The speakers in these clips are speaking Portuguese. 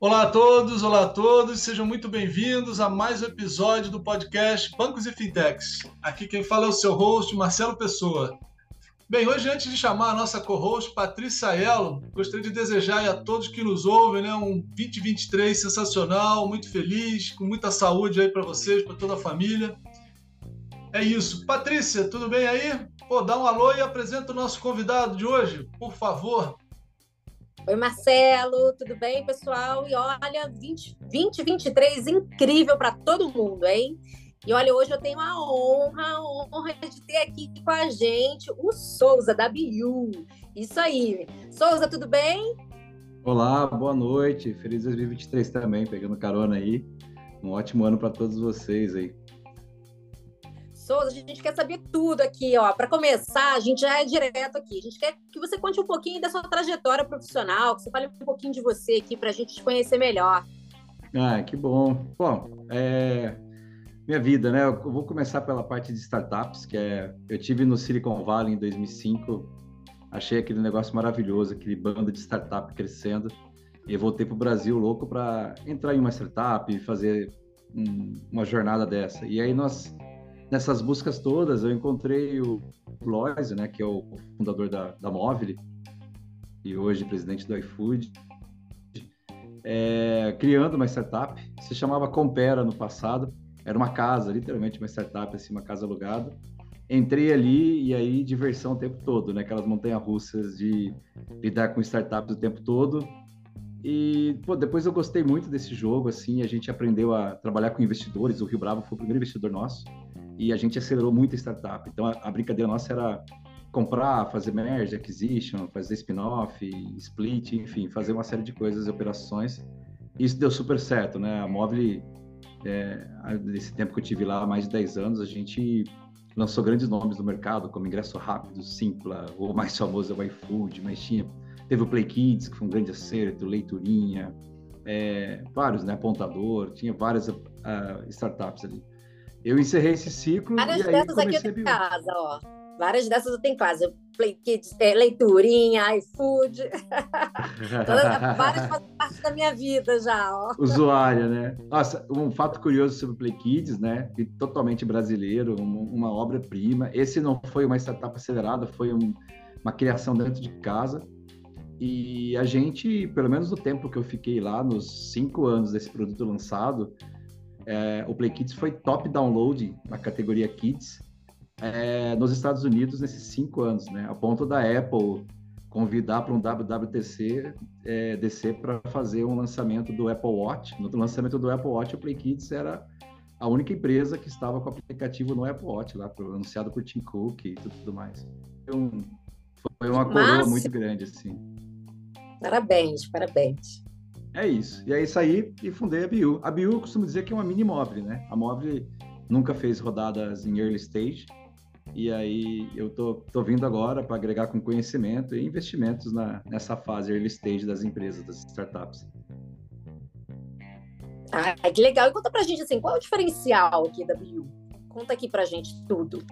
Olá a todos, olá a todos, sejam muito bem-vindos a mais um episódio do podcast Bancos e Fintechs. Aqui quem fala é o seu host, Marcelo Pessoa. Bem, hoje antes de chamar a nossa co-host Patrícia Aiello, gostaria de desejar a todos que nos ouvem né, um 2023 sensacional, muito feliz, com muita saúde aí para vocês, para toda a família. É isso. Patrícia, tudo bem aí? Pô, dá um alô e apresenta o nosso convidado de hoje, por favor. Oi, Marcelo, tudo bem, pessoal? E olha, 20, 2023 incrível para todo mundo, hein? E olha, hoje eu tenho a honra, a honra de ter aqui com a gente o Souza, da Biu. Isso aí. Souza, tudo bem? Olá, boa noite. Feliz 2023 também, pegando carona aí. Um ótimo ano para todos vocês aí. Souza, a gente quer saber tudo aqui, ó. Para começar, a gente já é direto aqui. A gente quer que você conte um pouquinho da sua trajetória profissional, que você fale um pouquinho de você aqui para a gente te conhecer melhor. Ah, que bom. Bom, é... minha vida, né? Eu vou começar pela parte de startups, que é eu tive no Silicon Valley em 2005. Achei aquele negócio maravilhoso, aquele bando de startup crescendo. E voltei para o Brasil louco para entrar em uma startup e fazer um, uma jornada dessa. E aí nós nessas buscas todas, eu encontrei o Loise, né, que é o fundador da, da Móvel e hoje presidente do iFood, é, criando uma startup, se chamava Compera no passado, era uma casa, literalmente uma startup, assim, uma casa alugada. Entrei ali e aí diversão o tempo todo, né? Aquelas montanhas russas de lidar com startups o tempo todo. E pô, depois eu gostei muito desse jogo, assim, a gente aprendeu a trabalhar com investidores. O Rio Bravo foi o primeiro investidor nosso e a gente acelerou muito a startup. Então a, a brincadeira nossa era comprar, fazer merge, acquisition, fazer spin-off, split, enfim, fazer uma série de coisas e operações. Isso deu super certo, né? A Mobile, é, nesse tempo que eu tive lá, mais de 10 anos, a gente lançou grandes nomes no mercado, como Ingresso Rápido, Simpla, o mais famoso é o iFood, mas tinha, teve o Play Kids, que foi um grande acerto, Leiturinha, é, vários, né? Apontador, tinha várias uh, startups ali. Eu encerrei esse ciclo. Várias e dessas aqui eu tenho em casa, ó. Várias dessas eu tenho em casa. Play Kids, é, leiturinha, iFood. Todas, várias fazem parte da minha vida já, ó. Usuária, né? Nossa, um fato curioso sobre Play Kids, né? E totalmente brasileiro, uma, uma obra-prima. Esse não foi uma startup acelerada, foi um, uma criação dentro de casa. E a gente, pelo menos no tempo que eu fiquei lá, nos cinco anos desse produto lançado, é, o Play Kids foi top download na categoria Kids é, nos Estados Unidos nesses cinco anos, né? A ponto da Apple convidar para um WWTC é, DC para fazer um lançamento do Apple Watch. No lançamento do Apple Watch, o Play Kids era a única empresa que estava com o aplicativo no Apple Watch, lá, anunciado por Tim Cook e tudo, tudo mais. Foi, um, foi uma coroa muito grande, assim. Parabéns, parabéns. É isso. E aí saí e fundei a Biu. A Biu eu costumo dizer que é uma mini móvel, né? A móvel nunca fez rodadas em early stage. E aí eu tô, tô vindo agora para agregar com conhecimento e investimentos na, nessa fase early stage das empresas, das startups. Ah, que legal. E conta pra gente assim, qual é o diferencial aqui da Biu? Conta aqui pra gente tudo.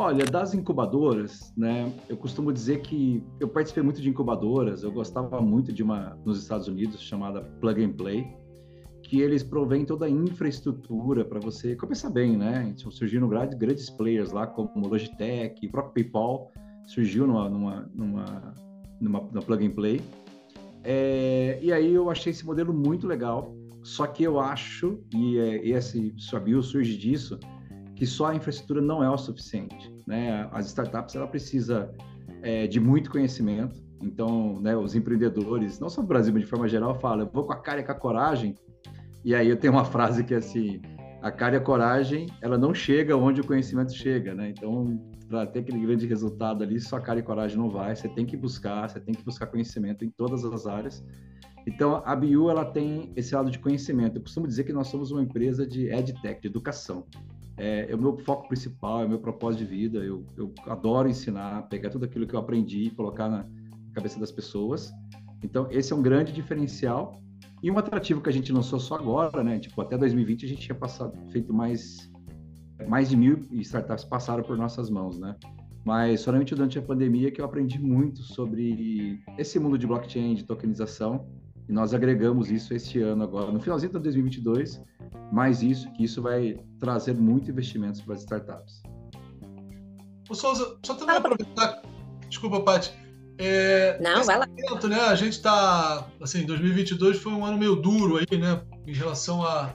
Olha, das incubadoras, né? Eu costumo dizer que eu participei muito de incubadoras. Eu gostava muito de uma nos Estados Unidos chamada Plug and Play, que eles provêm toda a infraestrutura para você começar bem, né? Então, surgiram grandes players lá como Logitech, o próprio PayPal surgiu numa numa numa, numa, numa Plug and Play. É, e aí eu achei esse modelo muito legal. Só que eu acho e é, esse Suabil surge disso que só a infraestrutura não é o suficiente. Né? As startups ela precisa é, de muito conhecimento. Então, né, os empreendedores, não só no Brasil, mas de forma geral, falam: eu vou com a cara e com a coragem. E aí eu tenho uma frase que é assim: a cara e a coragem, ela não chega onde o conhecimento chega, né? Então, para ter aquele grande resultado ali, só cara e coragem não vai. Você tem que buscar, você tem que buscar conhecimento em todas as áreas. Então, a BIU ela tem esse lado de conhecimento. Eu costumo dizer que nós somos uma empresa de edtech, de educação é, é, o meu foco principal, é o meu propósito de vida. Eu, eu adoro ensinar, pegar tudo aquilo que eu aprendi e colocar na cabeça das pessoas. Então, esse é um grande diferencial. E um atrativo que a gente lançou só agora, né? Tipo, até 2020 a gente tinha passado, feito mais, mais de mil startups passaram por nossas mãos, né? Mas somente durante a pandemia que eu aprendi muito sobre esse mundo de blockchain, de tokenização. E nós agregamos isso este ano agora, no finalzinho de 2022, mais isso, que isso vai trazer muito investimentos para as startups. O Souza, só também aproveitar, desculpa, Paty, é, Não, vai lá. Momento, né, a gente está, assim, 2022 foi um ano meio duro aí, né, em relação a,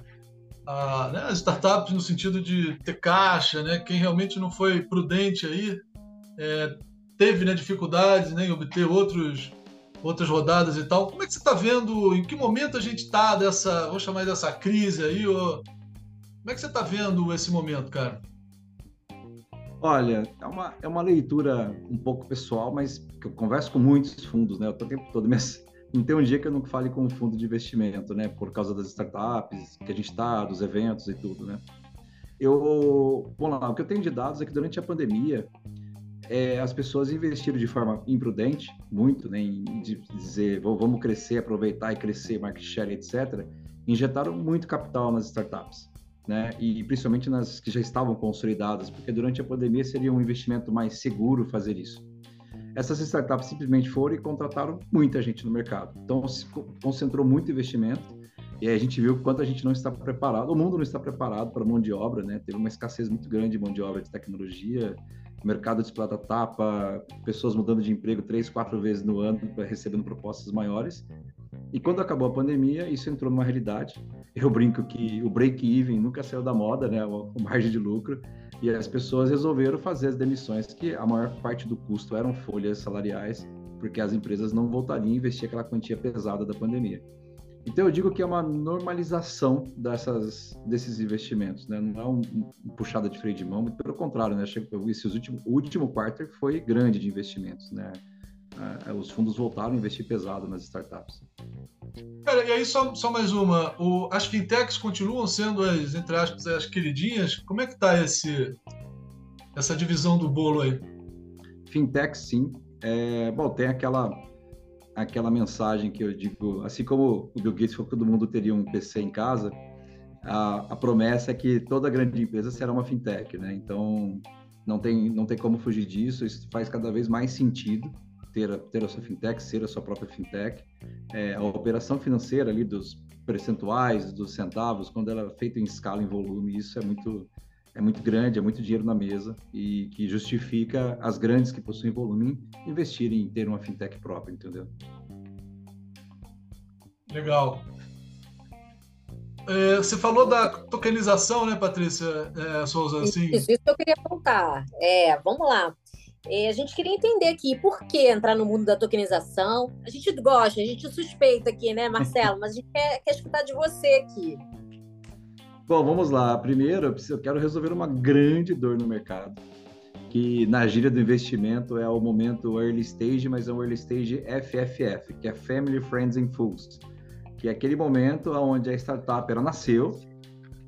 a né, as startups no sentido de ter caixa, né, quem realmente não foi prudente aí é, teve né, dificuldades né, em obter outros outras rodadas e tal. Como é que você está vendo? Em que momento a gente está dessa, vou chamar dessa crise aí? Ou... Como é que você está vendo esse momento, cara? Olha, é uma, é uma leitura um pouco pessoal, mas eu converso com muitos fundos, né? Eu tô o tempo todo, mas não tem um dia que eu não fale com um fundo de investimento, né? Por causa das startups que a gente está, dos eventos e tudo, né? Eu, vamos lá, o que eu tenho de dados é que durante a pandemia, é, as pessoas investiram de forma imprudente, muito, né, em dizer vamos crescer, aproveitar e crescer, market share, etc. Injetaram muito capital nas startups, né, e principalmente nas que já estavam consolidadas, porque durante a pandemia seria um investimento mais seguro fazer isso. Essas startups simplesmente foram e contrataram muita gente no mercado. Então, se concentrou muito investimento e a gente viu quanto a gente não está preparado, o mundo não está preparado para mão de obra, né? Teve uma escassez muito grande de mão de obra de tecnologia, mercado de explota tapa, pessoas mudando de emprego três, quatro vezes no ano, recebendo propostas maiores. E quando acabou a pandemia, isso entrou numa realidade. Eu brinco que o break-even nunca saiu da moda, né? O margem de lucro. E as pessoas resolveram fazer as demissões, que a maior parte do custo eram folhas salariais, porque as empresas não voltariam a investir aquela quantia pesada da pandemia. Então eu digo que é uma normalização dessas, desses investimentos, né? não é um, um puxada de freio de mão, muito pelo contrário, né? Esse último, o último quarter foi grande de investimentos, né? Ah, os fundos voltaram a investir pesado nas startups. Cara, e aí só, só mais uma, o, as fintechs continuam sendo as, entre aspas, as queridinhas? Como é que está essa divisão do bolo aí? Fintech, sim. É, bom, tem aquela aquela mensagem que eu digo, assim como o Bill Gates falou que todo mundo teria um PC em casa, a, a, promessa é que toda grande empresa será uma fintech, né? Então não tem não tem como fugir disso. Isso faz cada vez mais sentido ter a, ter a sua fintech, ser a sua própria fintech. É, a operação financeira ali dos percentuais, dos centavos, quando ela é feita em escala, em volume, isso é muito é muito grande, é muito dinheiro na mesa e que justifica as grandes que possuem volume investirem em ter uma fintech própria, entendeu? Legal. É, você falou da tokenização, né, Patrícia é, Souza? Assim... Isso, isso que eu queria contar. É, vamos lá. É, a gente queria entender aqui por que entrar no mundo da tokenização. A gente gosta, a gente suspeita aqui, né, Marcelo? Mas a gente quer, quer escutar de você aqui. Bom, vamos lá. Primeiro, eu quero resolver uma grande dor no mercado, que na gíria do investimento é o momento early stage, mas é um early stage FFF, que é Family, Friends and Fools, que é aquele momento onde a startup ela nasceu.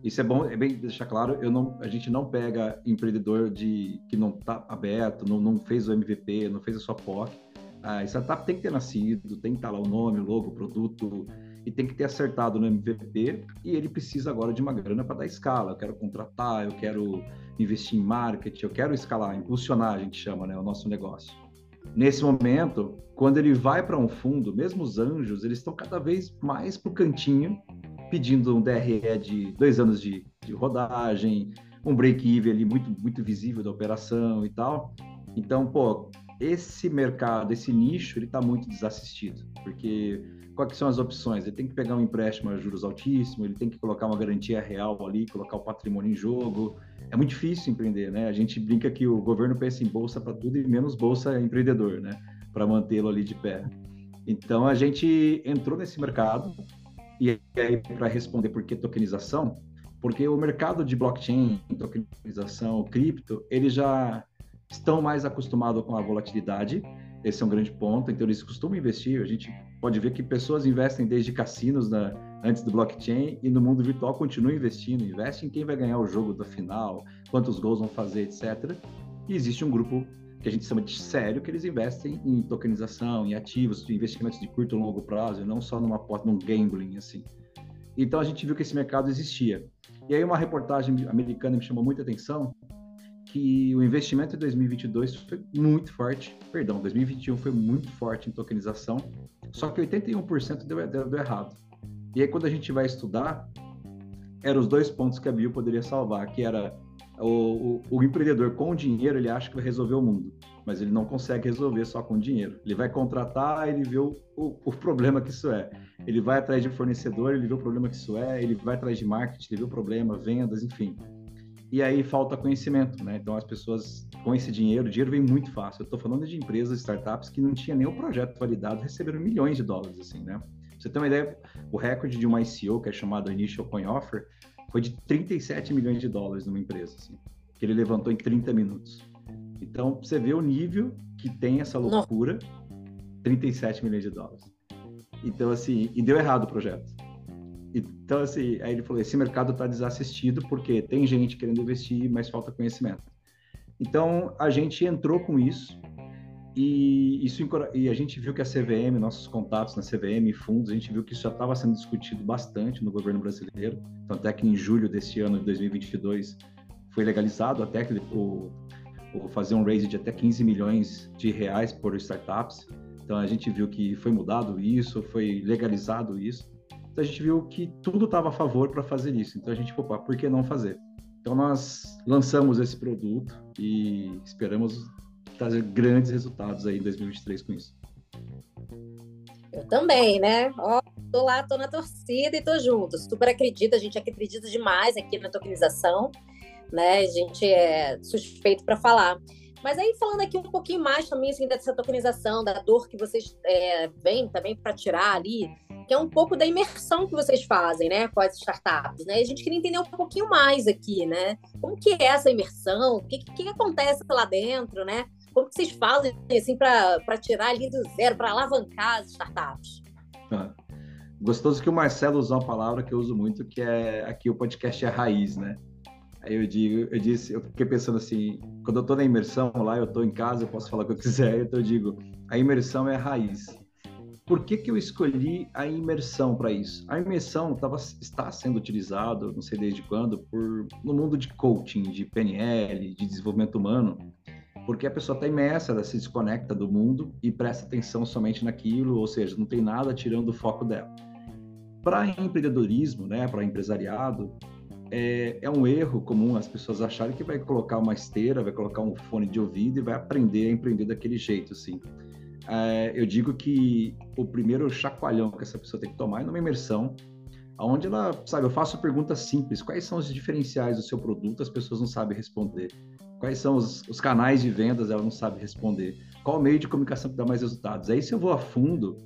Isso é bom, é bem deixar claro, eu não, a gente não pega empreendedor de que não está aberto, não, não fez o MVP, não fez a sua POC. A startup tem que ter nascido, tem que estar lá o nome, o logo, o produto, e tem que ter acertado no MVP e ele precisa agora de uma grana para dar escala. Eu quero contratar, eu quero investir em marketing, eu quero escalar, impulsionar, a gente chama, né, o nosso negócio. Nesse momento, quando ele vai para um fundo, mesmo os anjos, eles estão cada vez mais para o cantinho, pedindo um DRE de dois anos de, de rodagem, um break-even ali muito, muito visível da operação e tal. Então, pô, esse mercado, esse nicho, ele está muito desassistido, porque quais são as opções? Ele tem que pegar um empréstimo a juros altíssimos, ele tem que colocar uma garantia real ali, colocar o patrimônio em jogo. É muito difícil empreender, né? A gente brinca que o governo pensa em bolsa para tudo e menos bolsa empreendedor, né? Para mantê-lo ali de pé. Então a gente entrou nesse mercado e aí para responder por que tokenização, porque o mercado de blockchain, tokenização, cripto, ele já estão mais acostumados com a volatilidade esse é um grande ponto. Então, eles costumam investir. A gente pode ver que pessoas investem desde cassinos na, antes do blockchain e no mundo virtual continuam investindo. Investem em quem vai ganhar o jogo da final, quantos gols vão fazer, etc. E existe um grupo que a gente chama de sério, que eles investem em tokenização, em ativos, de investimentos de curto e longo prazo, não só numa porta, num gambling, assim. Então, a gente viu que esse mercado existia. E aí, uma reportagem americana me chamou muita atenção, que o investimento em 2022 foi muito forte, perdão, 2021 foi muito forte em tokenização, só que 81% deu, deu, deu errado. E aí, quando a gente vai estudar, eram os dois pontos que a Bio poderia salvar, que era o, o, o, empreendedor com dinheiro, ele acha que vai resolver o mundo, mas ele não consegue resolver só com dinheiro. Ele vai contratar, ele vê o, o, o, problema que isso é. Ele vai atrás de fornecedor, ele vê o problema que isso é. Ele vai atrás de marketing, ele vê o problema, vendas, enfim. E aí falta conhecimento, né? Então as pessoas com esse dinheiro, o dinheiro vem muito fácil. Eu estou falando de empresas, startups que não tinha nem o projeto validado, receberam milhões de dólares, assim, né? você ter uma ideia, o recorde de uma ICO, que é chamado Initial Coin Offer, foi de 37 milhões de dólares numa empresa, assim, que ele levantou em 30 minutos. Então, você vê o nível que tem essa loucura, 37 milhões de dólares. Então, assim, e deu errado o projeto. Então, assim, aí ele falou, esse mercado está desassistido porque tem gente querendo investir, mas falta conhecimento. Então, a gente entrou com isso, e, isso, e a gente viu que a CVM, nossos contatos na CVM, fundos, a gente viu que isso já estava sendo discutido bastante no governo brasileiro. Então, até que em julho desse ano, de 2022, foi legalizado até que o, o fazer um raise de até 15 milhões de reais por startups. Então, a gente viu que foi mudado isso, foi legalizado isso. Então, a gente viu que tudo estava a favor para fazer isso. Então, a gente, opa, por que não fazer? Então, nós lançamos esse produto e esperamos trazer grandes resultados aí em 2023 com isso. Eu também, né? Ó, tô lá, tô na torcida e tô junto. Super acredito, a gente acredita demais aqui na tokenização, né? A gente é suspeito para falar. Mas aí falando aqui um pouquinho mais também assim, dessa tokenização, da dor que vocês é, vêm também para tirar ali, que é um pouco da imersão que vocês fazem, né, com as startups, né? A gente queria entender um pouquinho mais aqui, né? Como que é essa imersão? O que, que acontece lá dentro, né? Como que vocês fazem assim para tirar ali do zero, para alavancar as startups? Ah, gostoso que o Marcelo usou uma palavra que eu uso muito, que é aqui o podcast é raiz, né? Aí eu digo, eu disse, eu fiquei pensando assim, quando eu estou na imersão lá, eu estou em casa, eu posso falar o que eu quiser, então eu digo, a imersão é a raiz. Por que, que eu escolhi a imersão para isso? A imersão tava, está sendo utilizado, não sei desde quando, por, no mundo de coaching, de PNL, de desenvolvimento humano, porque a pessoa está imersa, ela se desconecta do mundo e presta atenção somente naquilo, ou seja, não tem nada tirando o foco dela. Para empreendedorismo, né, para empresariado, é, é, um erro comum as pessoas acharem que vai colocar uma esteira, vai colocar um fone de ouvido e vai aprender a empreender daquele jeito, assim. É, eu digo que o primeiro chacoalhão que essa pessoa tem que tomar é numa imersão, onde ela, sabe, eu faço perguntas simples, quais são os diferenciais do seu produto, as pessoas não sabem responder. Quais são os, os, canais de vendas? Ela não sabe responder. Qual meio de comunicação que dá mais resultados? Aí, se eu vou a fundo,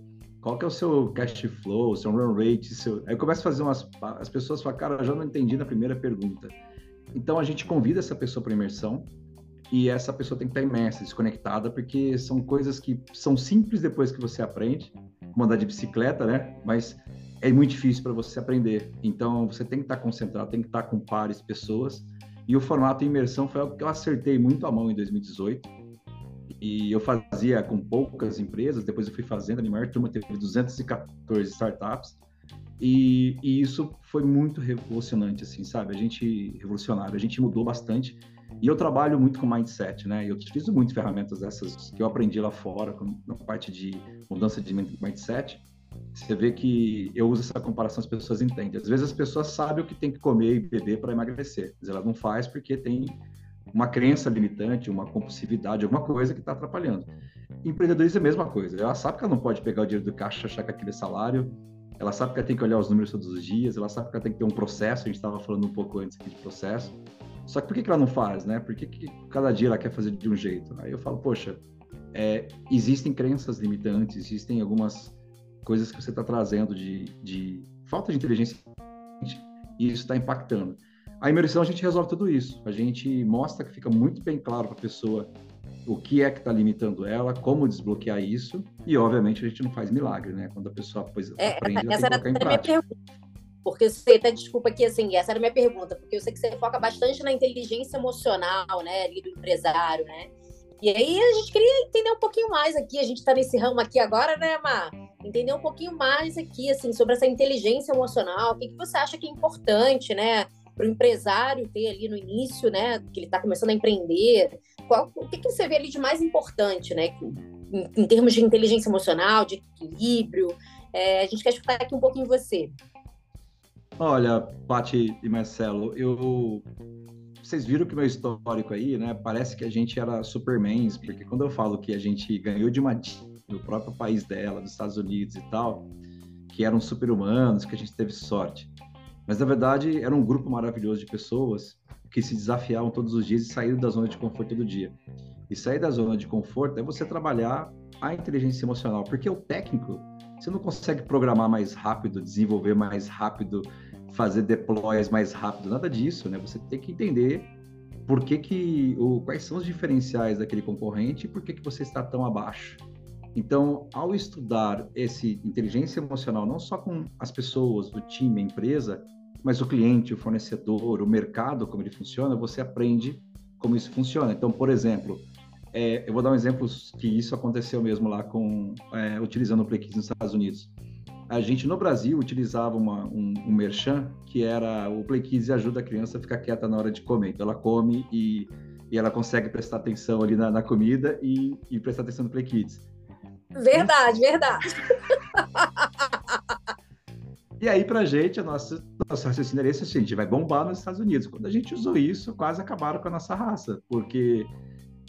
qual que é o seu cash flow, seu run rate? Seu... Aí eu começo a fazer umas. As pessoas falam, cara, eu já não entendi na primeira pergunta. Então, a gente convida essa pessoa para imersão e essa pessoa tem que estar imersa, desconectada, porque são coisas que são simples depois que você aprende, como andar de bicicleta, né? Mas é muito difícil para você aprender. Então, você tem que estar concentrado, tem que estar com pares, pessoas e o formato imersão foi algo que eu acertei muito a mão em 2018. E eu fazia com poucas empresas, depois eu fui fazendo, a minha maior turma teve 214 startups. E, e, isso foi muito revolucionante, assim, sabe? A gente, revolucionário, a gente mudou bastante. E eu trabalho muito com mindset, né? Eu utilizo muito ferramentas dessas que eu aprendi lá fora, na parte de mudança de mindset você vê que eu uso essa comparação, as pessoas entendem. Às vezes as pessoas sabem o que tem que comer e beber para emagrecer, mas elas não faz porque tem uma crença limitante, uma compulsividade, alguma coisa que está atrapalhando. Empreendedorismo é a mesma coisa. Ela sabe que ela não pode pegar o dinheiro do caixa, achar que aquele é salário. Ela sabe que ela tem que olhar os números todos os dias. Ela sabe que ela tem que ter um processo. A gente estava falando um pouco antes aqui de processo. Só que por que, que ela não faz, né? Por que, que cada dia ela quer fazer de um jeito? Aí eu falo, poxa, é, existem crenças limitantes, existem algumas coisas que você está trazendo de, de falta de inteligência e isso está impactando. A imersão a gente resolve tudo isso. A gente mostra que fica muito bem claro para a pessoa o que é que está limitando ela, como desbloquear isso e obviamente a gente não faz milagre, né? Quando a pessoa pois, é, aprende, essa, essa era a minha pergunta. Porque você até desculpa aqui assim, essa era a minha pergunta, porque eu sei que você foca bastante na inteligência emocional, né, ali do empresário, né? E aí a gente queria entender um pouquinho mais aqui, a gente está nesse ramo aqui agora, né, Mar? Entender um pouquinho mais aqui, assim, sobre essa inteligência emocional, o que, que você acha que é importante, né? Para o empresário ter ali no início, né, que ele está começando a empreender? Qual, o que, que você vê ali de mais importante, né, em, em termos de inteligência emocional, de equilíbrio? É, a gente quer escutar aqui um pouquinho você. Olha, Pati e Marcelo, eu vocês viram que meu histórico aí, né? Parece que a gente era supermans, porque quando eu falo que a gente ganhou de uma do próprio país dela, dos Estados Unidos e tal, que eram super-humanos, que a gente teve sorte. Mas na verdade era um grupo maravilhoso de pessoas que se desafiavam todos os dias e saíram da zona de conforto todo dia. E sair da zona de conforto é você trabalhar a inteligência emocional, porque o técnico, você não consegue programar mais rápido, desenvolver mais rápido, fazer deploys mais rápido, nada disso, né? Você tem que entender por que que, o, quais são os diferenciais daquele concorrente e por que que você está tão abaixo. Então, ao estudar esse inteligência emocional, não só com as pessoas, do time, a empresa, mas o cliente, o fornecedor, o mercado, como ele funciona, você aprende como isso funciona. Então, por exemplo, é, eu vou dar um exemplo que isso aconteceu mesmo lá com é, utilizando o PlayKids nos Estados Unidos. A gente no Brasil utilizava uma, um, um merchan que era o PlayKids ajuda a criança a ficar quieta na hora de comer. Então ela come e, e ela consegue prestar atenção ali na, na comida e, e prestar atenção no PlayKids. Verdade, verdade. E aí, pra gente, a nossa, nosso raciocínio era esse, assim, a gente vai bombar nos Estados Unidos. Quando a gente usou isso, quase acabaram com a nossa raça, porque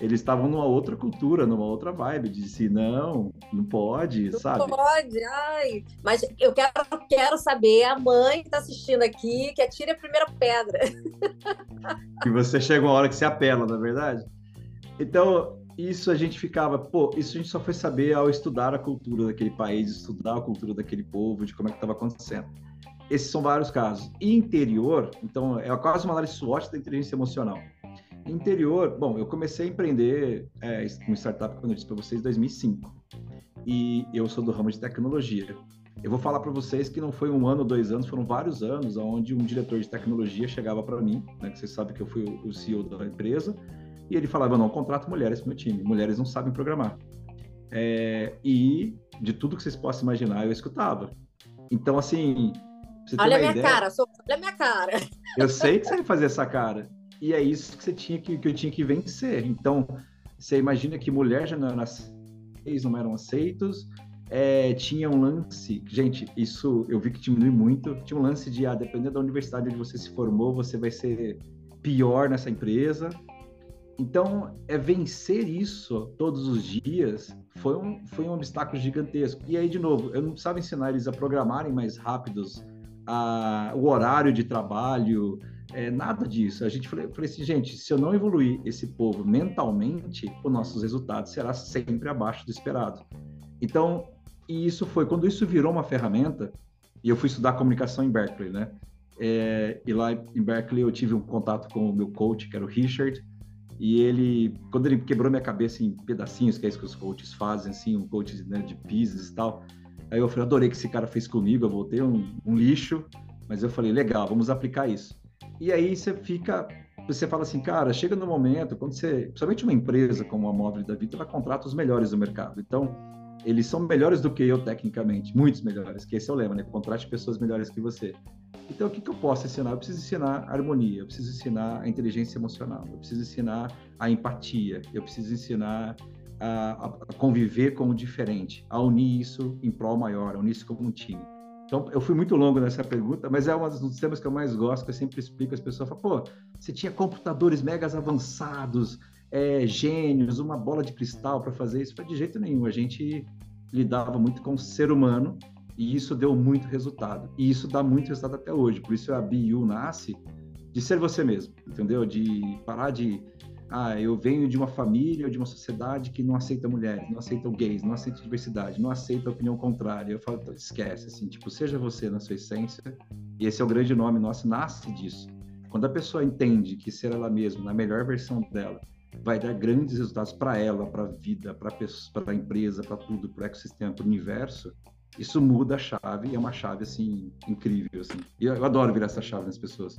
eles estavam numa outra cultura, numa outra vibe, de disse, não, não pode, não sabe? Não pode, ai. Mas eu quero, quero saber, a mãe que tá assistindo aqui, que atire a primeira pedra. que você chega uma hora que se apela, na é verdade? Então, isso a gente ficava, pô, isso a gente só foi saber ao estudar a cultura daquele país, estudar a cultura daquele povo, de como é que estava acontecendo. Esses são vários casos. Interior, então, é quase uma análise SWOT da inteligência emocional. Interior, bom, eu comecei a empreender é, uma startup, quando eu disse para vocês, em 2005. E eu sou do ramo de tecnologia. Eu vou falar para vocês que não foi um ano, dois anos, foram vários anos, onde um diretor de tecnologia chegava para mim, né, que vocês sabem que eu fui o CEO da empresa, e ele falava: não, contrato mulheres para meu time. Mulheres não sabem programar. É, e de tudo que vocês possam imaginar, eu escutava. Então, assim. olha a minha ideia, cara, sou, olha a minha cara. Eu sei que você vai fazer essa cara. E é isso que você tinha que, que eu tinha que vencer. Então, você imagina que mulher já não eram aceitas, não eram aceitos. É, tinha um lance, gente, isso eu vi que diminui muito. Tinha um lance de, ah, dependendo da universidade onde você se formou, você vai ser pior nessa empresa. Então, é vencer isso todos os dias foi um, foi um obstáculo gigantesco. E aí, de novo, eu não precisava ensinar eles a programarem mais rápidos, a, o horário de trabalho, é, nada disso. A gente falei, falei assim, gente, se eu não evoluir esse povo mentalmente, os nossos resultados será sempre abaixo do esperado. Então, e isso foi quando isso virou uma ferramenta. E eu fui estudar comunicação em Berkeley, né? É, e lá em Berkeley eu tive um contato com o meu coach, que era o Richard, e ele, quando ele quebrou minha cabeça em pedacinhos, que é isso que os coaches fazem, assim, um coach né, de pieces e tal. Aí eu falei, adorei que esse cara fez comigo, eu voltei um, um lixo, mas eu falei, legal, vamos aplicar isso. E aí você fica, você fala assim, cara, chega no momento, quando você, principalmente uma empresa como a Móvel da Vida, ela contrata os melhores do mercado. Então, eles são melhores do que eu tecnicamente, muitos melhores, que esse é o lema, né? Contrate pessoas melhores que você. Então, o que, que eu posso ensinar? Eu preciso ensinar harmonia, eu preciso ensinar a inteligência emocional, eu preciso ensinar a empatia, eu preciso ensinar a, a conviver com o diferente, a unir isso em prol maior, a unir isso como um time. Então, eu fui muito longo nessa pergunta, mas é um dos temas que eu mais gosto, que eu sempre explico, as pessoas falam, pô, você tinha computadores megas avançados, é, gênios, uma bola de cristal para fazer isso? De jeito nenhum, a gente lidava muito com o ser humano e isso deu muito resultado. E isso dá muito resultado até hoje. Por isso a BU nasce de ser você mesmo, entendeu? De parar de ah, eu venho de uma família ou de uma sociedade que não aceita mulheres, não aceita gays, não aceita diversidade, não aceita opinião contrária. Eu falo, esquece, assim, tipo, seja você na sua essência. E esse é o grande nome nosso, nasce disso. Quando a pessoa entende que ser ela mesma, na melhor versão dela, vai dar grandes resultados para ela, para a vida, para a empresa, para tudo, para o ecossistema, para o universo, isso muda a chave e é uma chave assim incrível assim. E eu, adoro virar essa chave nas pessoas.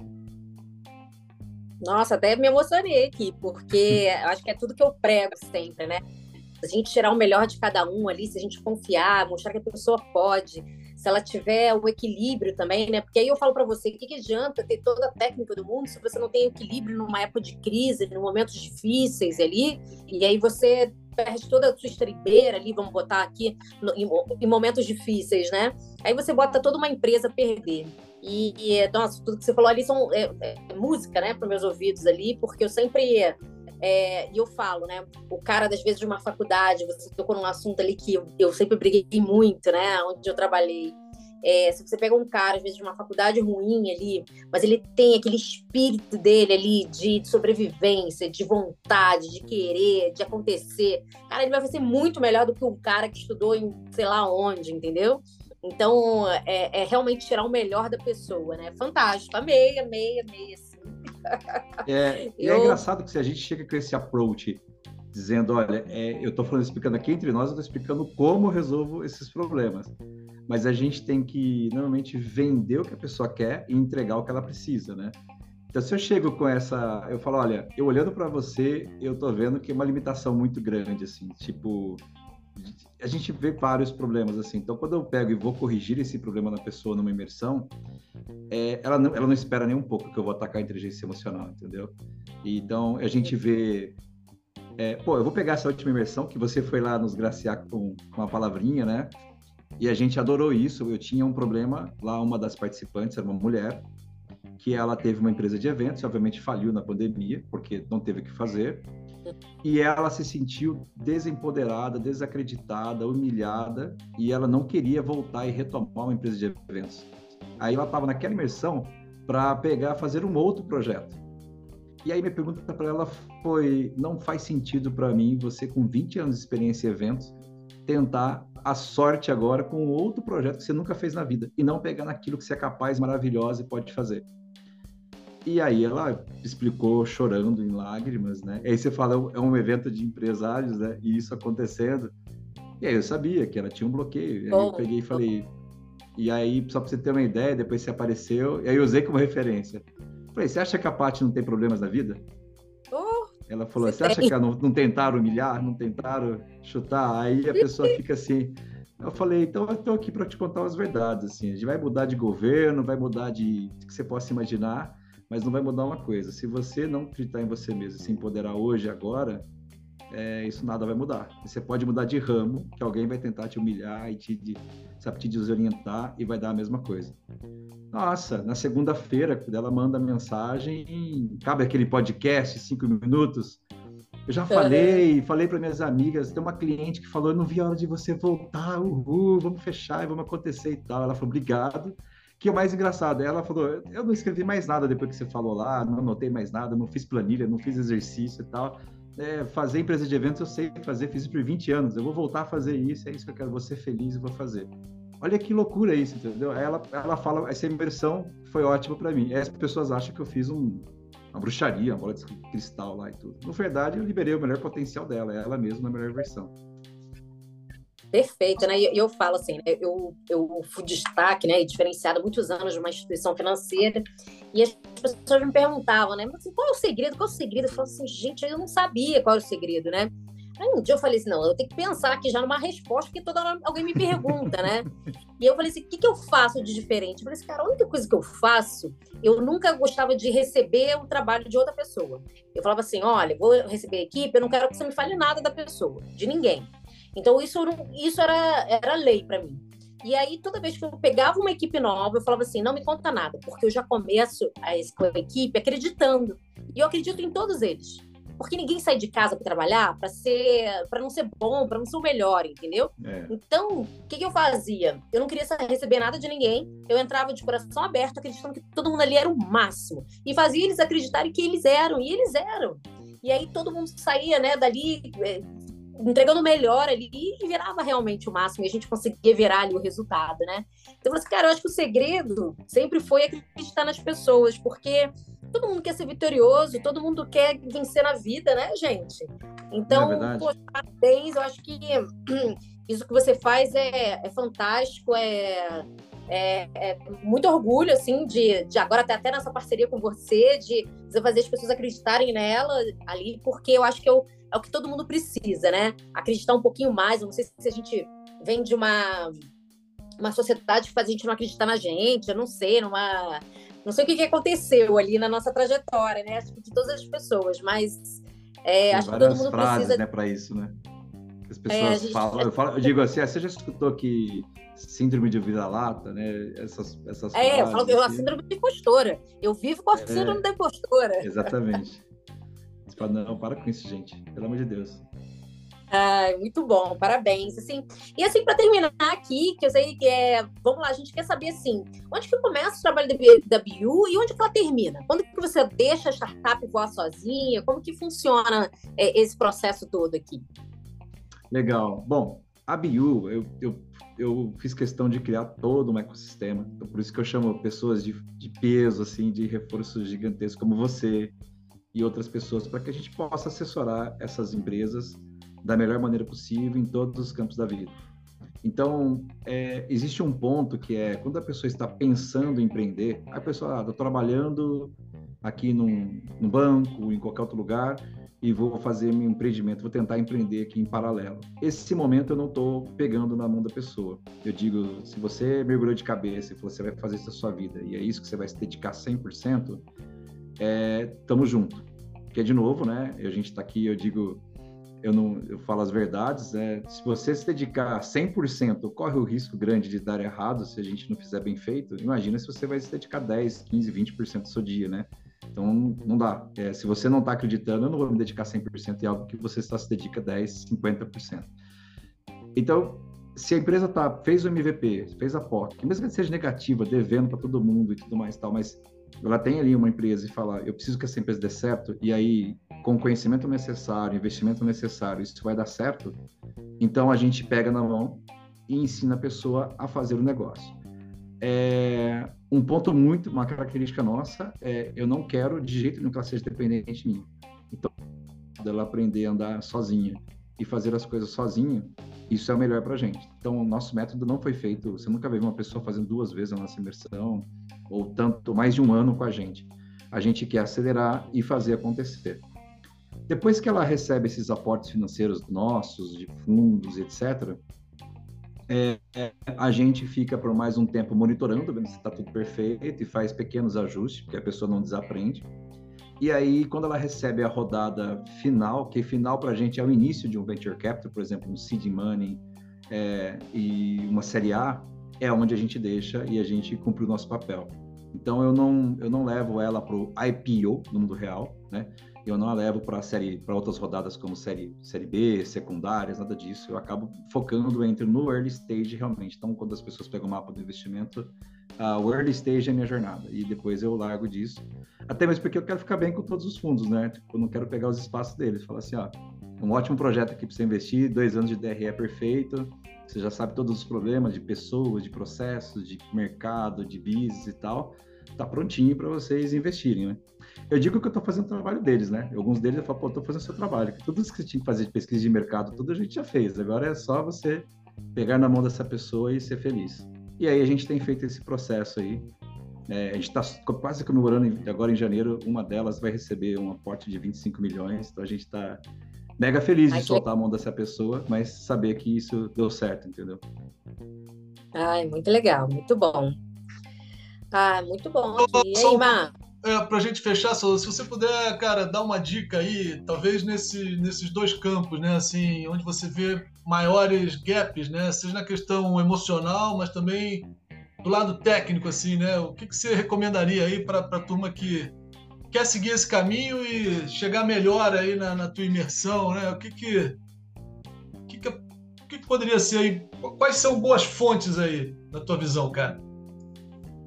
Nossa, até me emocionei aqui, porque acho que é tudo que eu prego sempre, né? A gente tirar o melhor de cada um ali, se a gente confiar, mostrar que a pessoa pode, se ela tiver o equilíbrio também, né? Porque aí eu falo para você, o que, que adianta ter toda a técnica do mundo se você não tem equilíbrio numa época de crise, em momentos difíceis ali, e aí você perde toda a sua estribeira ali, vamos botar aqui, no, em, em, momentos difíceis, né? Aí você bota toda uma empresa a perder. E, e nossa, tudo que você falou ali são é, é música, né, para meus ouvidos ali, porque eu sempre é, e eu falo, né? O cara, das vezes, de uma faculdade, você tocou num assunto ali que eu, eu sempre briguei muito, né? Onde eu trabalhei. É, se você pega um cara, às vezes, de uma faculdade ruim ali, mas ele tem aquele espírito dele ali de sobrevivência, de vontade, de querer, de acontecer, cara, ele vai ser muito melhor do que um cara que estudou em sei lá onde, entendeu? Então, é, é realmente tirar o melhor da pessoa, né? Fantástico. Amei, amei, amei. Assim. É, é eu... é engraçado que se a gente chega com esse approach dizendo, olha, é, eu estou falando, explicando aqui entre nós, eu estou explicando como eu resolvo esses problemas. Mas a gente tem que, normalmente, vender o que a pessoa quer e entregar o que ela precisa, né? Então, se eu chego com essa, eu falo, olha, eu olhando para você, eu estou vendo que é uma limitação muito grande, assim, tipo, a gente vê vários problemas assim. Então, quando eu pego e vou corrigir esse problema na pessoa numa imersão, é, ela, não, ela não espera nem um pouco que eu vou atacar a inteligência emocional, entendeu? Então, a gente vê. É, pô, eu vou pegar essa última imersão que você foi lá nos graciar com, com uma palavrinha, né? E a gente adorou isso. Eu tinha um problema lá, uma das participantes era uma mulher, que ela teve uma empresa de eventos, obviamente faliu na pandemia, porque não teve o que fazer e ela se sentiu desempoderada, desacreditada, humilhada e ela não queria voltar e retomar uma empresa de eventos. Aí ela estava naquela imersão para pegar, fazer um outro projeto. E aí minha pergunta para ela foi: não faz sentido para mim você com 20 anos de experiência em eventos tentar a sorte agora com outro projeto que você nunca fez na vida e não pegar naquilo que você é capaz, maravilhosa e pode fazer. E aí ela explicou chorando em lágrimas, né? E aí você fala, é um evento de empresários, né? E isso acontecendo. E aí eu sabia que ela tinha um bloqueio. Aí eu peguei e falei. E aí, só para você ter uma ideia, depois você apareceu, e aí eu usei como referência. Falei, você acha que a Paty não tem problemas na vida? Oh, ela falou, você, acha que não, não tentaram humilhar, não tentaram chutar? Aí a pessoa fica assim. Eu falei, então eu estou aqui para te contar as verdades. Assim, a gente vai mudar de governo, vai mudar de, de que você possa imaginar, mas não vai mudar uma coisa. Se você não acreditar em você mesmo, se empoderar hoje, agora, é, isso nada vai mudar. Você pode mudar de ramo, que alguém vai tentar te humilhar e te, de, sabe, te desorientar e vai dar a mesma coisa. Nossa, na segunda-feira, ela manda mensagem, cabe aquele podcast, cinco minutos. Eu já falei, falei para minhas amigas, tem uma cliente que falou, eu não vi a hora de você voltar, uhul, vamos fechar e vamos acontecer e tal. Ela falou, obrigado que é o mais engraçado, ela falou, eu não escrevi mais nada depois que você falou lá, não anotei mais nada, não fiz planilha, não fiz exercício e tal. É, fazer empresa de eventos eu sei fazer, fiz isso por 20 anos, eu vou voltar a fazer isso, é isso que eu quero, vou ser feliz e vou fazer. Olha que loucura isso, entendeu? Ela, ela fala, essa imersão foi ótima para mim. As pessoas acham que eu fiz um, uma bruxaria, uma bola de cristal lá e tudo. Na verdade, eu liberei o melhor potencial dela, ela mesma na melhor versão. Perfeito, né? E eu, falo assim, né? eu, eu fui destaque, né, e diferenciada há muitos anos de uma instituição financeira, e as pessoas me perguntavam, né, mas assim, qual é o segredo? Qual é o segredo? Eu falo assim, gente, eu não sabia qual era o segredo, né? Aí um dia eu falei assim, não, eu tenho que pensar aqui já numa resposta, porque toda hora alguém me pergunta, né? E eu falei assim, o que, que eu faço de diferente? Eu falei assim, cara, a única coisa que eu faço, eu nunca gostava de receber o trabalho de outra pessoa. Eu falava assim, olha, vou receber a equipe, eu não quero que você me fale nada da pessoa, de ninguém. Então, isso, isso era, era lei para mim. E aí, toda vez que eu pegava uma equipe nova, eu falava assim: não me conta nada, porque eu já começo a, a equipe acreditando. E eu acredito em todos eles. Porque ninguém sai de casa para trabalhar para ser, para não ser bom, para não ser o melhor, entendeu? É. Então, o que, que, eu fazia? Eu não queria receber nada de ninguém. Eu entrava de coração aberto, acreditando que todo mundo ali era o máximo e fazia eles acreditarem que eles eram. E eles eram. E aí todo mundo saía, né, dali é, entregando melhor ali e virava realmente o máximo e a gente conseguia virar ali o resultado, né? Então, assim, cara, eu acho que o segredo sempre foi acreditar nas pessoas, porque todo mundo quer ser vitorioso, todo mundo quer vencer na vida, né, gente? Então, é pô, parabéns, eu acho que isso que você faz é, é fantástico, é, é, é, muito orgulho, assim, de, de agora ter até nessa parceria com você, de você fazer as pessoas acreditarem nela ali, porque eu acho que eu é o que todo mundo precisa, né? Acreditar um pouquinho mais. Eu não sei se a gente vem de uma uma sociedade que faz a gente não acreditar na gente, eu não sei, numa. Não sei o que, que aconteceu ali na nossa trajetória, né? Acho que de todas as pessoas, mas é, acho que todo mundo frases, precisa. né, para isso, né? As é, pessoas é, falam, eu, falo, eu digo assim, ah, você já escutou que síndrome de vira-lata, né? Essas, essas É, eu falo que assim. a síndrome de impostora. Eu vivo com a é, síndrome da impostora. Exatamente. Você fala, não, para com isso, gente. Pelo amor de Deus. Muito bom, parabéns. Assim, e assim, para terminar aqui, que eu sei que é. Vamos lá, a gente quer saber assim, onde que começa o trabalho da BU e onde que ela termina? Quando que você deixa a startup voar sozinha? Como que funciona é, esse processo todo aqui? Legal. Bom, a BU, eu, eu, eu fiz questão de criar todo um ecossistema. Então, por isso que eu chamo pessoas de, de peso, assim, de reforço gigantesco como você e outras pessoas, para que a gente possa assessorar essas empresas da melhor maneira possível em todos os campos da vida. Então, é, existe um ponto que é quando a pessoa está pensando em empreender, a pessoa ah, trabalhando aqui num, num, banco, em qualquer outro lugar, e vou fazer meu empreendimento, vou tentar empreender aqui em paralelo. Esse momento eu não estou pegando na mão da pessoa. Eu digo, se você mergulhou de cabeça e falou, você vai fazer isso na sua vida, e é isso que você vai se dedicar 100%, é, tamo junto. Porque, de novo, né, a gente está aqui, eu digo, eu não eu falo as verdades, né? Se você se dedicar 100%, corre o risco grande de dar errado se a gente não fizer bem feito. Imagina se você vai se dedicar 10, 15, 20% do seu dia, né? Então não dá. É, se você não está acreditando, eu não vou me dedicar 100% em algo que você está se dedica 10, 50%. Então, se a empresa tá fez o MVP, fez a POC, mesmo que seja negativa, devendo para todo mundo e tudo mais tal, mas ela tem ali uma empresa e fala, eu preciso que essa empresa dê certo, e aí, com o conhecimento necessário, investimento necessário, isso vai dar certo, então a gente pega na mão e ensina a pessoa a fazer o negócio. É, um ponto muito, uma característica nossa, é eu não quero de jeito nenhum que ela seja dependente de mim. Então, dela aprender a andar sozinha e fazer as coisas sozinha, isso é o melhor para gente. Então, o nosso método não foi feito, você nunca viu uma pessoa fazendo duas vezes a nossa imersão, ou tanto mais de um ano com a gente. A gente quer acelerar e fazer acontecer. Depois que ela recebe esses aportes financeiros nossos, de fundos, etc., é, é, a gente fica por mais um tempo monitorando, vendo se está tudo perfeito e faz pequenos ajustes, porque a pessoa não desaprende. E aí, quando ela recebe a rodada final, que final para a gente é o início de um venture capital, por exemplo, um seed money é, e uma série A, é onde a gente deixa e a gente cumpre o nosso papel. Então eu não eu não levo ela para o IPO no mundo real, né? Eu não a levo para série para outras rodadas como série série B, secundárias, nada disso. Eu acabo focando entre no early stage realmente. Então quando as pessoas pegam o mapa do investimento, uh, o early stage é minha jornada e depois eu largo disso. Até mesmo porque eu quero ficar bem com todos os fundos, né? Tipo, eu não quero pegar os espaços deles. Falar assim, ó, um ótimo projeto aqui para você investir, dois anos de DRE é perfeito você já sabe todos os problemas de pessoas, de processos, de mercado, de business e tal, tá prontinho para vocês investirem, né? Eu digo que eu estou fazendo o trabalho deles, né? Alguns deles eu falo, pô, estou fazendo o seu trabalho. Tudo isso que você tinha que fazer de pesquisa de mercado, tudo a gente já fez. Agora é só você pegar na mão dessa pessoa e ser feliz. E aí a gente tem feito esse processo aí. É, a gente está quase comemorando agora em janeiro, uma delas vai receber um aporte de 25 milhões, então a gente está mega feliz de soltar a mão dessa pessoa, mas saber que isso deu certo, entendeu? Ai, muito legal, muito bom. Ah, muito bom. Aqui. E aí, Mar? É, pra gente fechar, se você puder, cara, dar uma dica aí, talvez nesse, nesses dois campos, né, assim, onde você vê maiores gaps, né, seja na questão emocional, mas também do lado técnico, assim, né, o que, que você recomendaria aí para a turma que quer seguir esse caminho e chegar melhor aí na, na tua imersão, né? O que que, o que, que, o que, que poderia ser aí? Quais são boas fontes aí, na tua visão, cara?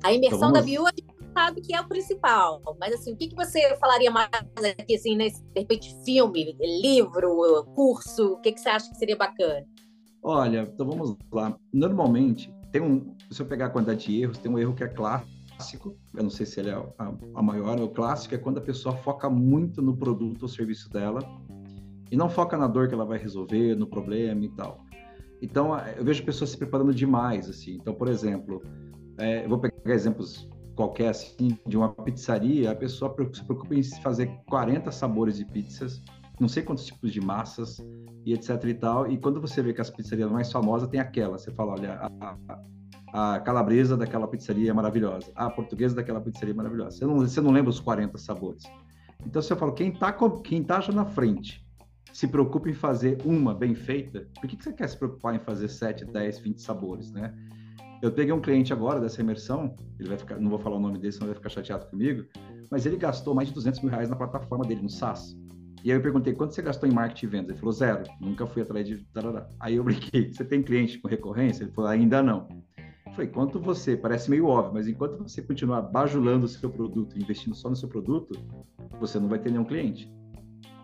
A imersão então, da Bio a gente sabe que é o principal, mas assim, o que, que você falaria mais aqui, assim, nesse, de repente, filme, livro, curso, o que, que você acha que seria bacana? Olha, então vamos lá. Normalmente, tem um, se eu pegar a quantidade de erros, tem um erro que é clássico, clássico, eu não sei se ele é a, a maior, o clássico é quando a pessoa foca muito no produto ou serviço dela e não foca na dor que ela vai resolver, no problema e tal. Então, eu vejo pessoas se preparando demais, assim. Então, por exemplo, é, eu vou pegar exemplos qualquer, assim, de uma pizzaria, a pessoa se preocupa em fazer 40 sabores de pizzas, não sei quantos tipos de massas e etc e tal. E quando você vê que as pizzarias mais famosas tem aquela, você fala, olha, a, a, a calabresa daquela pizzaria é maravilhosa, a portuguesa daquela pizzaria é maravilhosa. Você não, você não lembra os 40 sabores. Então, se eu falo, quem está quem tá já na frente se preocupa em fazer uma bem feita, por que, que você quer se preocupar em fazer 7, 10, 20 sabores, né? Eu peguei um cliente agora dessa imersão, ele vai ficar, não vou falar o nome dele, senão vai ficar chateado comigo, mas ele gastou mais de 200 mil reais na plataforma dele, no SaaS. E aí eu perguntei, quanto você gastou em marketing e vendas? Ele falou, zero, nunca fui atrás de... Tarará. Aí eu brinquei, você tem cliente com recorrência? Ele falou, ainda não. Foi enquanto você, parece meio óbvio, mas enquanto você continuar bajulando o seu produto, investindo só no seu produto, você não vai ter nenhum cliente.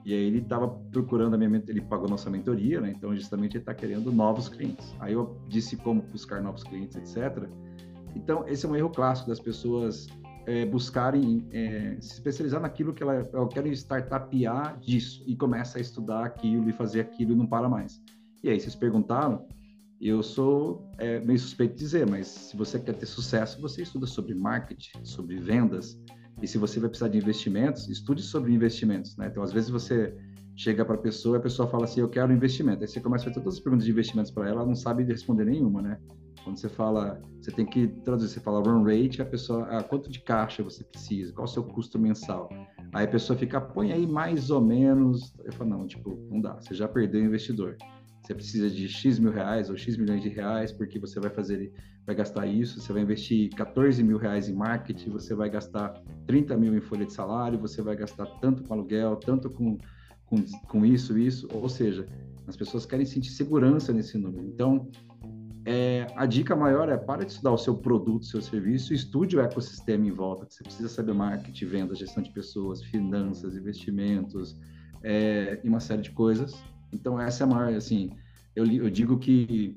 E aí ele estava procurando a minha, ele pagou nossa mentoria, né? Então justamente ele está querendo novos clientes. Aí eu disse como buscar novos clientes, etc. Então esse é um erro clássico das pessoas é, buscarem é, se especializar naquilo que ela, eu quero startupear disso e começa a estudar aquilo e fazer aquilo e não para mais. E aí vocês perguntaram, eu sou é, meio suspeito de dizer, mas se você quer ter sucesso, você estuda sobre marketing, sobre vendas. E se você vai precisar de investimentos, estude sobre investimentos. Né? Então, às vezes você chega para a pessoa a pessoa fala assim, eu quero investimento. Aí você começa a fazer todas as perguntas de investimentos para ela, ela não sabe responder nenhuma, né? Quando você fala, você tem que traduzir, você fala run rate, a pessoa, ah, quanto de caixa você precisa, qual o seu custo mensal. Aí a pessoa fica, põe aí mais ou menos. Eu falo, não, tipo, não dá, você já perdeu o investidor você precisa de X mil reais ou X milhões de reais, porque você vai fazer, vai gastar isso, você vai investir 14 mil reais em marketing, você vai gastar 30 mil em folha de salário, você vai gastar tanto com aluguel, tanto com, com, com isso, isso, ou seja, as pessoas querem sentir segurança nesse número. Então, é, a dica maior é para de estudar o seu produto, o seu serviço, estude o ecossistema em volta. Você precisa saber marketing, venda, gestão de pessoas, finanças, investimentos é, e uma série de coisas então, essa é a maior, assim, eu, eu digo que,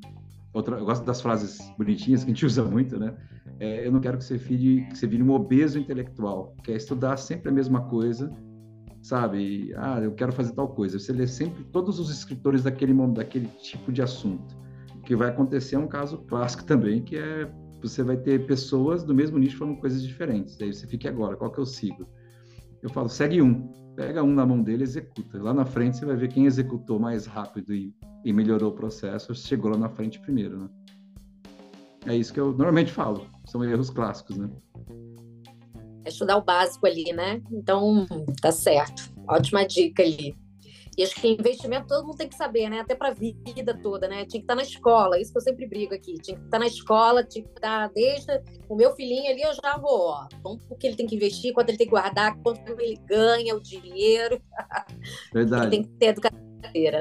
outra, eu gosto das frases bonitinhas que a gente usa muito, né? É, eu não quero que você, vire, que você vire um obeso intelectual, que é estudar sempre a mesma coisa, sabe? Ah, eu quero fazer tal coisa. Você lê sempre todos os escritores daquele, daquele tipo de assunto. O que vai acontecer é um caso clássico também, que é você vai ter pessoas do mesmo nicho falando coisas diferentes. Daí você fica agora, qual que eu sigo? Eu falo, segue um pega um na mão dele executa. Lá na frente você vai ver quem executou mais rápido e, e melhorou o processo, chegou lá na frente primeiro, né? É isso que eu normalmente falo. São erros clássicos, né? É estudar o básico ali, né? Então, tá certo. Ótima dica ali. E acho que investimento todo mundo tem que saber, né? Até para a vida toda, né? Tinha que estar tá na escola, isso que eu sempre brigo aqui. Tinha que estar tá na escola, tinha que estar tá desde o meu filhinho ali, eu já vou, ó. Quanto que ele tem que investir, quanto ele tem que guardar, quanto ele ganha, o dinheiro. Verdade. Ele tem que ter educação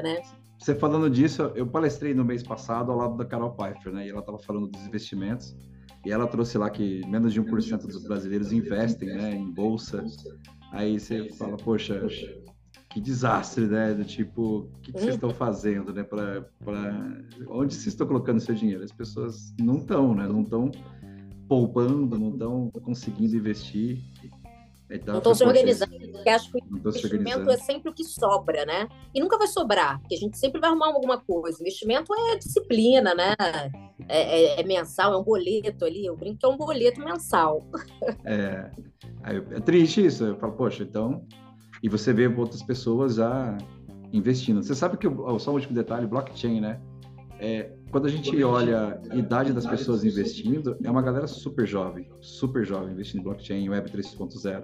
né? Você falando disso, eu palestrei no mês passado ao lado da Carol Pfeiffer, né? E ela estava falando dos investimentos. E ela trouxe lá que menos de 1% dos brasileiros investem né, em bolsa. Aí você fala, poxa, que desastre, né? Do tipo, o que, que vocês estão fazendo, né? Para onde vocês estão colocando seu dinheiro? As pessoas não estão, né? Não estão poupando, não estão conseguindo investir. Então, não estão se organizando, porque acho que o investimento é sempre o que sobra, né? E nunca vai sobrar, porque a gente sempre vai arrumar alguma coisa. Investimento é disciplina, né? É, é, é mensal, é um boleto ali. Eu brinco que é um boleto mensal. É, é triste isso. Eu falo, poxa, então e você vê outras pessoas já investindo. Você sabe que, só um último detalhe, blockchain, né? É, quando a gente olha a idade das pessoas investindo, é uma galera super jovem, super jovem investindo em blockchain, Web 3.0.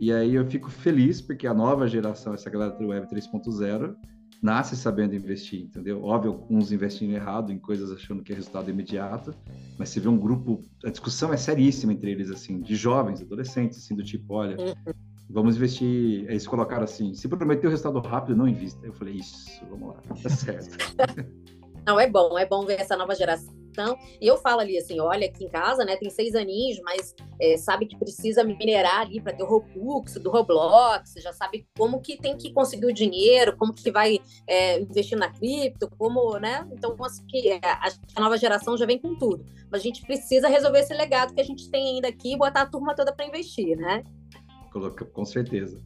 E aí eu fico feliz porque a nova geração, essa galera do Web 3.0, nasce sabendo investir, entendeu? Óbvio, alguns investindo errado em coisas achando que é resultado imediato, mas você vê um grupo, a discussão é seríssima entre eles, assim, de jovens, adolescentes, assim, do tipo, olha, uhum vamos investir. Eles colocaram assim: se prometeu resultado rápido, não invista. Eu falei: isso, vamos lá, tá certo. não, é bom, é bom ver essa nova geração. E eu falo ali assim: olha, aqui em casa, né, tem seis aninhos, mas é, sabe que precisa minerar ali para ter o Robux, do Roblox, já sabe como que tem que conseguir o dinheiro, como que vai é, investir na cripto, como, né? Então, acho que a nova geração já vem com tudo. Mas a gente precisa resolver esse legado que a gente tem ainda aqui e botar a turma toda para investir, né? Com certeza.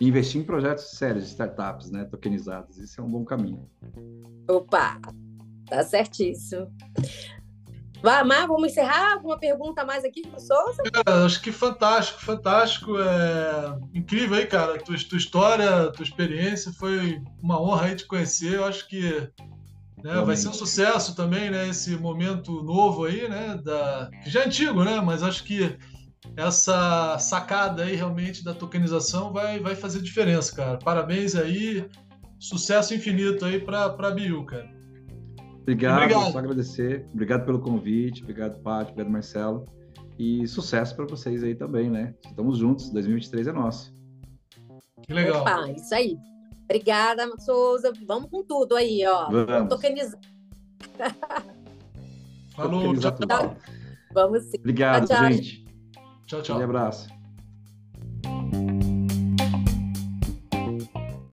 Investir em projetos sérios de startups, né, tokenizados, isso é um bom caminho. Opa, tá certíssimo. Mar, vamos encerrar? Alguma pergunta mais aqui para o Souza? acho que fantástico, fantástico. É incrível aí, cara. Tua, tua história, tua experiência, foi uma honra aí te conhecer. Eu acho que Né? Vai ser um sucesso também, né? Esse momento novo aí, né? Da... Que já é antigo, né? Mas acho que essa sacada aí realmente da tokenização vai, vai fazer diferença, cara. Parabéns aí, sucesso infinito aí para a Biu, cara. Obrigado, obrigado. só agradecer. Obrigado pelo convite, obrigado, Paty, obrigado, Marcelo. E sucesso para vocês aí também, né? Estamos juntos, 2023 é nosso. Que legal. Opa, isso aí. Obrigada, Souza. Vamos com tudo aí, ó. Vamos. Tokenizar. Falou, tchau, tchau. Vamos sim. Obrigado, tchau, tchau. gente. Tchau, tchau. Um abraço.